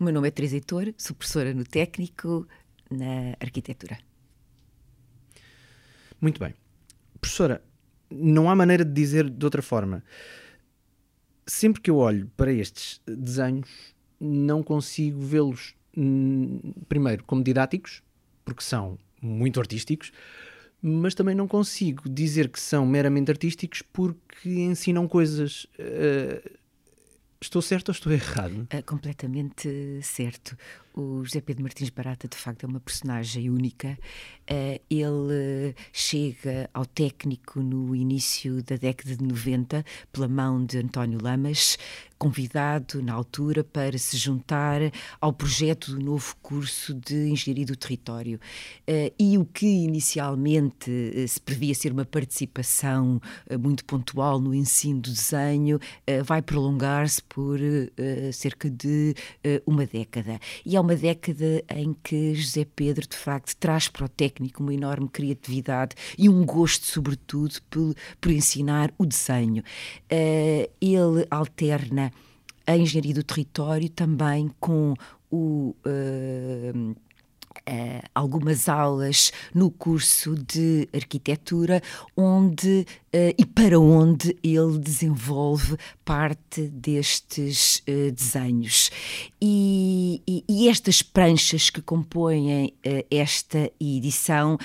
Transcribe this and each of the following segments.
O meu nome é Teresa Heitor, sou professora no técnico na arquitetura. Muito bem. Professora, não há maneira de dizer de outra forma. Sempre que eu olho para estes desenhos, não consigo vê-los, hum, primeiro, como didáticos, porque são muito artísticos, mas também não consigo dizer que são meramente artísticos porque ensinam coisas. Uh, estou certo ou estou errado? Uh, completamente certo. O José Pedro Martins Barata, de facto, é uma personagem única. Uh, ele chega ao técnico no início da década de 90, pela mão de António Lamas, convidado na altura para se juntar ao projeto do novo curso de Engenharia do Território. Uh, e o que inicialmente se previa ser uma participação muito pontual no ensino do desenho vai prolongar-se por cerca de uma década. E é uma década em que José Pedro, de facto, traz para o técnico uma enorme criatividade e um gosto, sobretudo, por, por ensinar o desenho. Uh, ele alterna a engenharia do território também com o. Uh, Uh, algumas aulas no curso de arquitetura, onde uh, e para onde ele desenvolve parte destes uh, desenhos. E, e, e, estas pranchas que compõem esta edição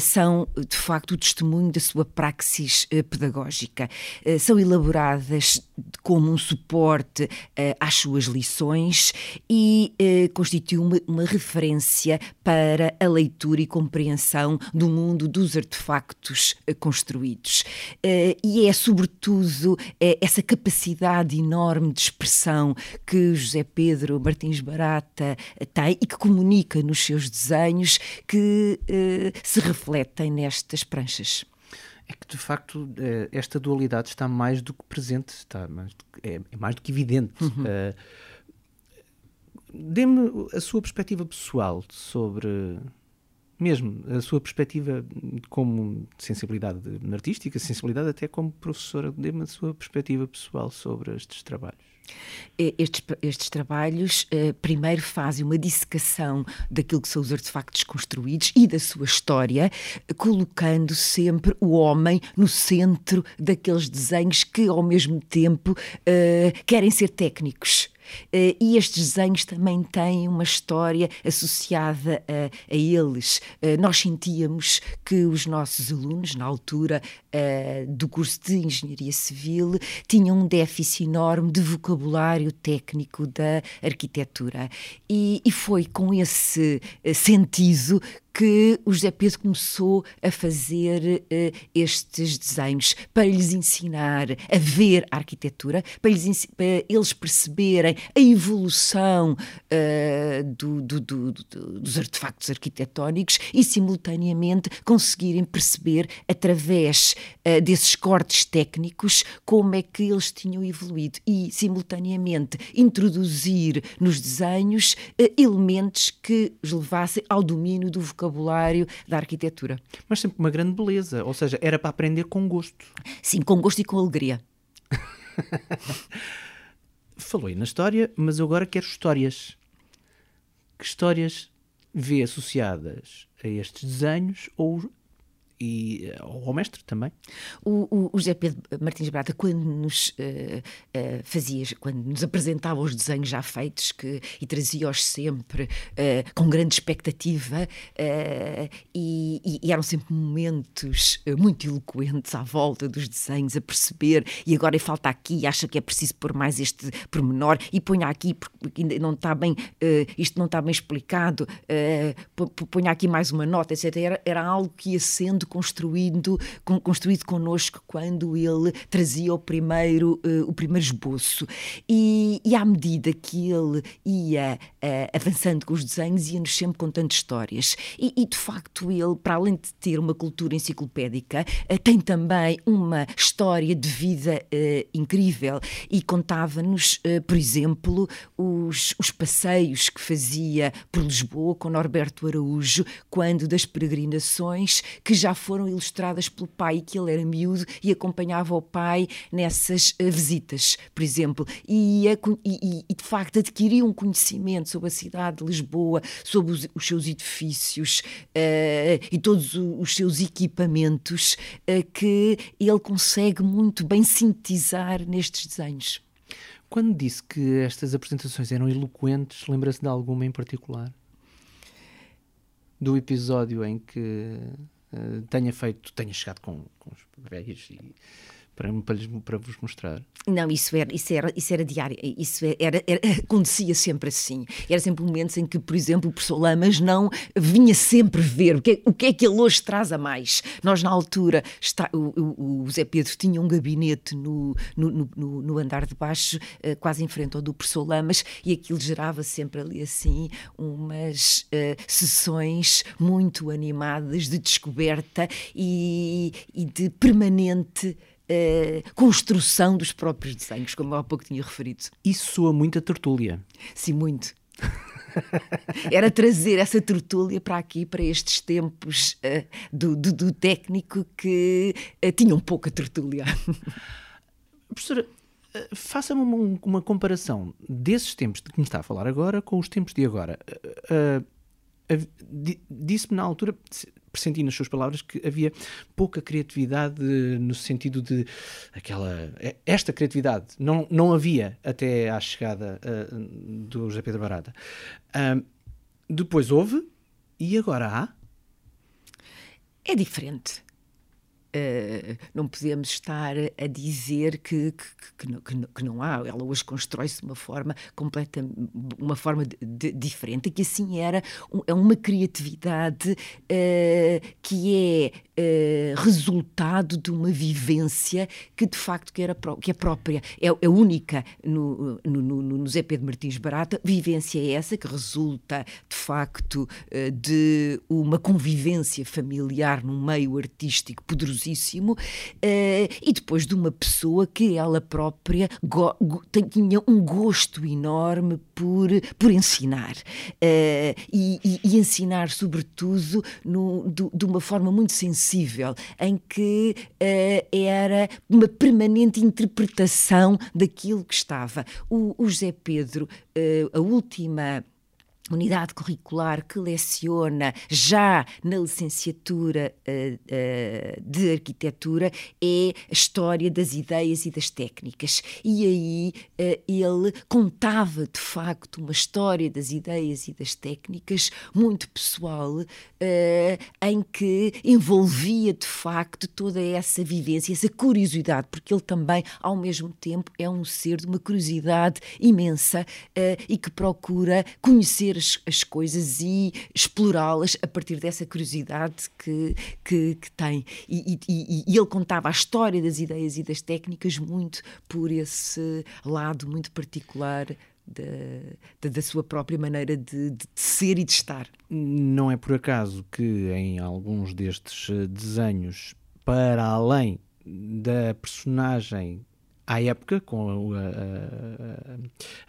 são, de facto, o testemunho da sua praxis pedagógica. são elaboradas como um suporte às suas lições e constituem uma, uma referência para a leitura e compreensão do mundo dos artefactos construídos. Eh, e é, sobretudo, é essa capacidade enorme de expressão que José Pedro Martins Barata tem e que comunica nos seus desenhos que se refletem nestas pranchas é que de facto esta dualidade está mais do que presente, está mais do que, é, é, mais do que evidente. Uhum. Uh, Dê-me a sua perspectiva pessoal sobre. Mesmo a sua perspectiva como sensibilidade artística, sensibilidade até como professora, dê-me a sua perspectiva pessoal sobre estes trabalhos. Estes, estes, trabalhos uh, primeiro fazem uma dissecação daquilo que são os artefactos construídos e da sua história, colocando sempre o homem no centro daqueles desenhos que, ao mesmo tempo, uh, querem ser técnicos. Uh, e estes desenhos também têm uma história associada a, a eles. Uh, nós sentíamos que os nossos alunos, na altura uh, do curso de Engenharia Civil, tinham um déficit enorme de vocabulário técnico da arquitetura. E, e foi com esse sentido que o José Pedro começou a fazer uh, estes desenhos para lhes ensinar a ver a arquitetura, para, lhes, para eles perceberem a evolução uh, do, do, do, dos artefactos arquitetónicos e, simultaneamente, conseguirem perceber, através uh, desses cortes técnicos, como é que eles tinham evoluído e, simultaneamente, introduzir nos desenhos elementos que os levassem ao domínio do vocabulário vocabulário da arquitetura. Mas sempre uma grande beleza, ou seja, era para aprender com gosto. Sim, com gosto e com alegria. Falou aí na história, mas eu agora quero histórias. Que histórias vê associadas a estes desenhos ou e ao mestre também. O, o, o José Pedro Martins Brata, quando nos uh, uh, fazia, quando nos apresentava os desenhos já feitos que, e trazia-os sempre uh, com grande expectativa, e, e, eram sempre momentos muito eloquentes à volta dos desenhos, a perceber, e agora falta aqui, acha que é preciso pôr mais este pormenor, e ponha aqui, porque não está bem, isto não está bem explicado, ponha aqui mais uma nota, etc. Era, era algo que ia sendo construído, construído connosco quando ele trazia o primeiro, uh, o primeiro esboço. E, e, à medida que ele ia uh, avançando com os desenhos, ia-nos sempre contando histórias. E, e, de facto, ele, para além de ter uma cultura enciclopédica, uh, tem também uma história de vida incrível. E contava-nos, por exemplo, os, os passeios que fazia por Lisboa com Norberto Araújo, quando das peregrinações que já foram ilustradas pelo pai, que ele era miúdo e acompanhava o pai nessas uh, visitas, por exemplo. E, e, e, de facto adquiriu um conhecimento sobre a cidade de Lisboa, sobre os, os seus edifícios uh, e todos os seus equipamentos uh, que ele consegue muito bem sintetizar nestes desenhos. Quando disse que estas apresentações eram eloquentes, lembra-se de alguma em particular? Do episódio em que tenha feito, tenha chegado com, com os velhos e para, para, lhes, para vos mostrar. Não, isso era, isso era, isso era diário, isso era, era, acontecia sempre assim. Era sempre momentos em que, por exemplo, o professor Lamas não vinha sempre ver o que, o que é que ele hoje traz a mais. Nós, na altura, está, o, o, Zé Pedro tinha um gabinete no, no, no, no andar de baixo, uh, quase em frente ao do professor Lamas, e aquilo gerava sempre ali assim umas uh, sessões muito animadas de descoberta e, e de permanente uh, construção dos próprios desenhos, como há pouco tinha referido. Isso soa muito a tertúlia. Sim, muito. Era trazer essa tertúlia para aqui, para estes tempos uh, do, do, do, técnico que uh, tinha um pouco a tertúlia. Professora, uh, faça-me uma, uma, comparação desses tempos de que me está a falar agora com os tempos de agora. Disse-me na altura, pressenti nas suas palavras que havia pouca criatividade no sentido de aquela esta criatividade não, não havia até à chegada uh, do José Pedro Barata. Uh, depois houve e agora há? É diferente. Uh, não podemos estar a dizer que, que, que, não, que, que não, há. Ela hoje constrói-se uma forma completa, uma forma de, de, diferente, que assim era um, é uma criatividade uh, que é uh, resultado de uma vivência que de facto que, era que é própria, é, é única no, no, no, no Pedro Martins Barata, vivência é essa que resulta de facto de uma convivência familiar num meio artístico poderoso uh, e depois de uma pessoa que ela própria tinha um gosto enorme por, por ensinar uh, e, e, e, ensinar, sobretudo, no, do, de uma forma muito sensível, em que uh, era uma permanente interpretação daquilo que estava. O, o José Pedro, a última unidade curricular que leciona já na licenciatura uh, uh, de arquitetura é a história das ideias e das técnicas. E aí uh, ele contava de facto uma história das ideias e das técnicas muito pessoal, em que envolvia de facto toda essa vivência, essa curiosidade, porque ele também, ao mesmo tempo, é um ser de uma curiosidade imensa e que procura conhecer as, as coisas e explorá-las a partir dessa curiosidade que, que, que tem. E, e, e, ele contava a história das ideias e das técnicas muito por esse lado muito particular da, da, da, sua própria maneira de, de, ser e de estar. Não é por acaso que em alguns destes eh, desenhos, para além da personagem à época, com a,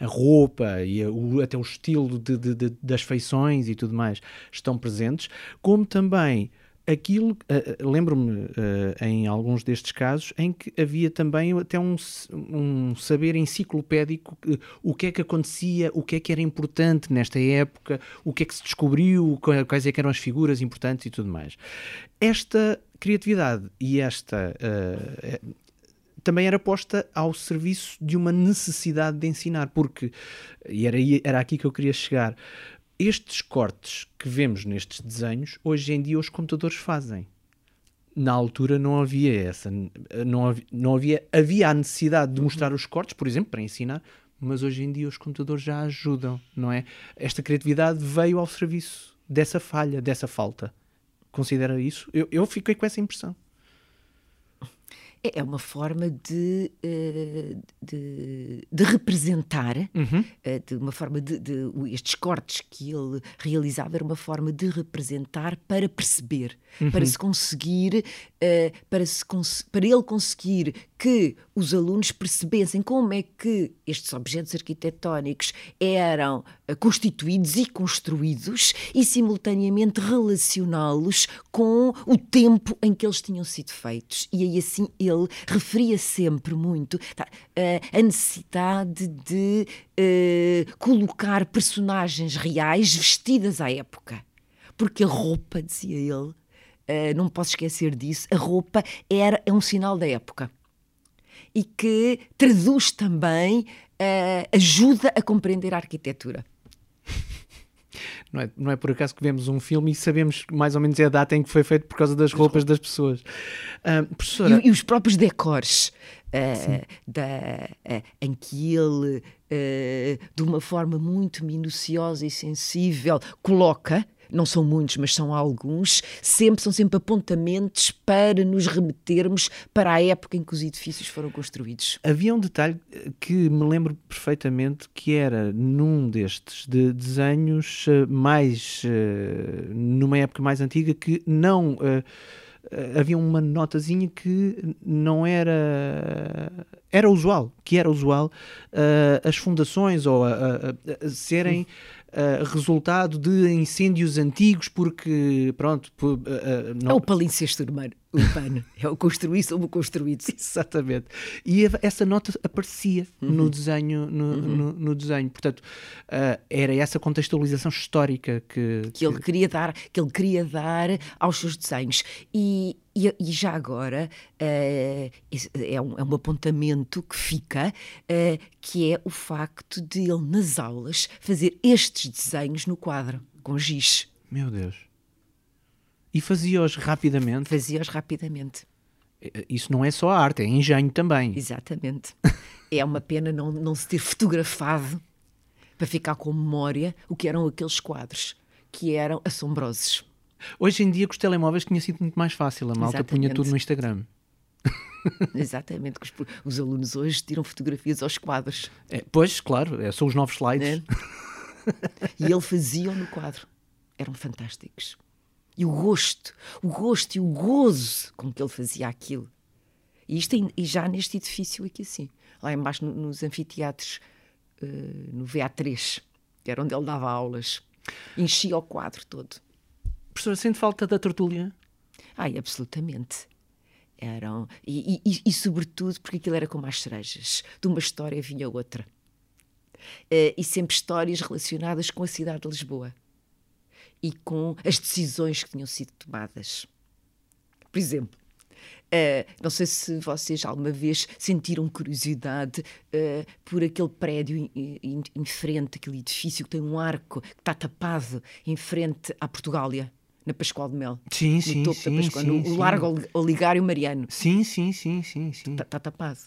a, roupa e a, o, até o estilo de, de, de, das feições e tudo mais estão presentes, como também aquilo, uh, lembro-me uh, em alguns destes casos, em que havia também até um, um saber enciclopédico, uh, o que é que acontecia, o que é que era importante nesta época, o que é que se descobriu, quais é eram as figuras importantes e tudo mais. Esta criatividade e esta também era posta ao serviço de uma necessidade de ensinar, porque, e era, era aqui que eu queria chegar, estes cortes que vemos nestes desenhos, hoje em dia os computadores fazem. Na altura não havia essa, não havia, não havia, havia a necessidade de mostrar os cortes, por exemplo, para ensinar, mas hoje em dia os computadores já ajudam, não é? Esta criatividade veio ao serviço dessa falha, dessa falta. Considera isso? Eu, eu fiquei com essa impressão. É, é uma forma de, eh, de, de representar, uhum. de uma forma de, de, Estes cortes que ele realizava era uma forma de representar para perceber, uhum. para se conseguir, para, se, para ele conseguir que os alunos percebessem como é que estes objetos arquitetónicos eram constituídos e construídos e simultaneamente relacioná-los com o tempo em que eles tinham sido feitos. E aí assim ele referia sempre muito tá, a necessidade de uh, colocar personagens reais vestidas à época. Porque a roupa, dizia ele, uh, não posso esquecer disso, a roupa era, é um sinal da época. E que traduz também, uh, ajuda a compreender a arquitetura. Não é, não é por acaso que vemos um filme e sabemos mais ou menos é a data em que foi feito por causa das roupas das pessoas. Uh, professora... e, e, os próprios decores uh, da, uh, em que ele, de uma forma muito minuciosa e sensível, coloca não são muitos, mas são alguns, sempre são sempre apontamentos para nos remetermos para a época em que os edifícios foram construídos. Havia um detalhe que me lembro perfeitamente que era num destes de desenhos eh, mais eh, numa época mais antiga que não havia uma notazinha que não era era usual, que era usual as fundações ou a, a, a serem uh, resultado de incêndios antigos, porque, pronto. Uh, não... É o palimpsesto urbano, urbano. é o construir sobre o construído. Exatamente. E essa nota aparecia uhum. no desenho. No, uhum. no, no, desenho. Portanto, uh, era essa contextualização histórica que, que, que, ele queria dar, que ele queria dar aos seus desenhos. E, e, e, já agora uh, é, um, é, um, apontamento que fica, uh, que é o facto de ele, nas aulas, fazer estes desenhos no quadro, com giz. Meu Deus. E fazia-os rapidamente? Fazia-os rapidamente. Isso não é só arte, é engenho também. Exatamente. é uma pena não, não se ter fotografado para ficar com memória o que eram aqueles quadros, que eram assombrosos. Hoje em dia, com os telemóveis, tinha sido muito mais fácil. A malta Exatamente. punha tudo no Instagram. Exatamente, os, os, alunos hoje tiram fotografias aos quadros. É, pois, claro, é, são os novos slides. É. E ele fazia no quadro. Eram fantásticos. E o gosto, o gosto e o gozo com que ele fazia aquilo. E, isto, e já neste edifício aqui assim, lá embaixo no, nos anfiteatros, uh, no VA3, que era onde ele dava aulas, enchia o quadro todo. Professora, sente falta da tertúlia? Ai, absolutamente. Eram, e, e, e, sobretudo porque aquilo era como as cerejas. De uma história vinha outra. Uh, e sempre histórias relacionadas com a cidade de Lisboa e com as decisões que tinham sido tomadas. Por exemplo, Uh, não sei se vocês alguma vez sentiram curiosidade uh, por aquele prédio em, em, em, frente, aquele edifício que tem um arco que está tapado em frente à Portugália na Pascoal de Mel. Sim, no sim, topo sim, da Pascoal, sim, no, sim. Largo Oligário Mariano. Sim, sim, sim, sim. Está, está tapado.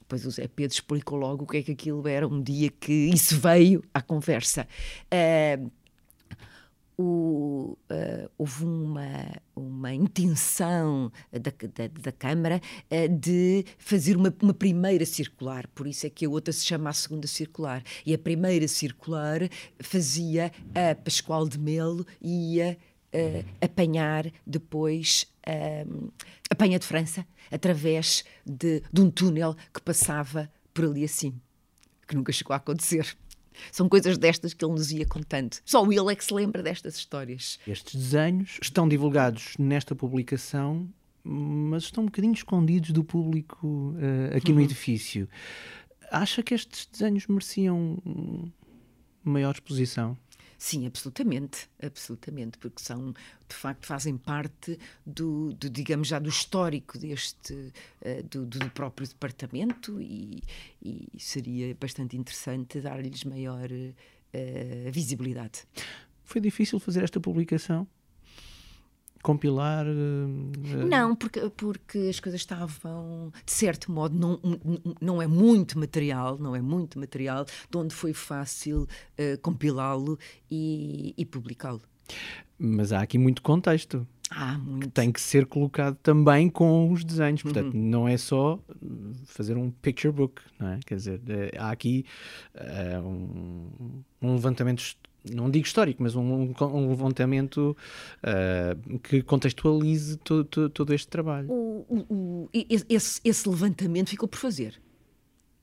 Depois o Zé Pedro explicou logo o que é que aquilo era, um dia que isso veio à conversa. Uh, o, uh, houve uma, uma intenção da, da, da Câmara uh, de fazer uma, uma, primeira circular, por isso é que a outra se chama a segunda circular. E a primeira circular fazia a Pascoal de Melo e ia uh, apanhar depois a Penha de França através de, de um túnel que passava por ali assim, que nunca chegou a acontecer. São coisas destas que ele nos ia contando. Só ele é que se lembra destas histórias. Estes desenhos estão divulgados nesta publicação, mas estão um bocadinho escondidos do público uh, aqui uhum. no edifício. Acha que estes desenhos mereciam maior exposição? Sim, absolutamente, absolutamente, porque são, de facto, fazem parte do, do digamos já, do histórico deste, uh, do, do, próprio departamento e, e, seria bastante interessante dar-lhes maior uh, visibilidade. Foi difícil fazer esta publicação? Compilar? Uh, não, porque, porque as coisas estavam, de certo modo, não, não é muito material, não é muito material, de onde foi fácil uh, compilá-lo e, e publicá-lo. Mas há aqui muito contexto. Ah, muito. tem que ser colocado também com os desenhos. Portanto, não é só fazer um picture book, não é? Quer dizer, há aqui eh, um, um levantamento, não digo histórico, mas um, um levantamento eh, que contextualize to- to- todo este trabalho. O- o- o- esse, esse levantamento ficou por fazer.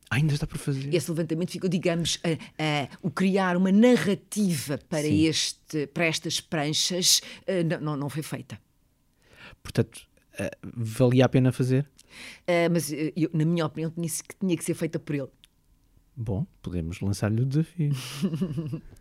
Ainda está por fazer. Esse levantamento ficou, digamos, a- a- o criar uma narrativa para, Sim. este, para estas pranchas eh, não, não, foi feita. Portanto, eh, valia a pena fazer? Mas eu, na minha opinião tinha, tinha que ser feita por ele. Bom, podemos lançar-lhe o desafio.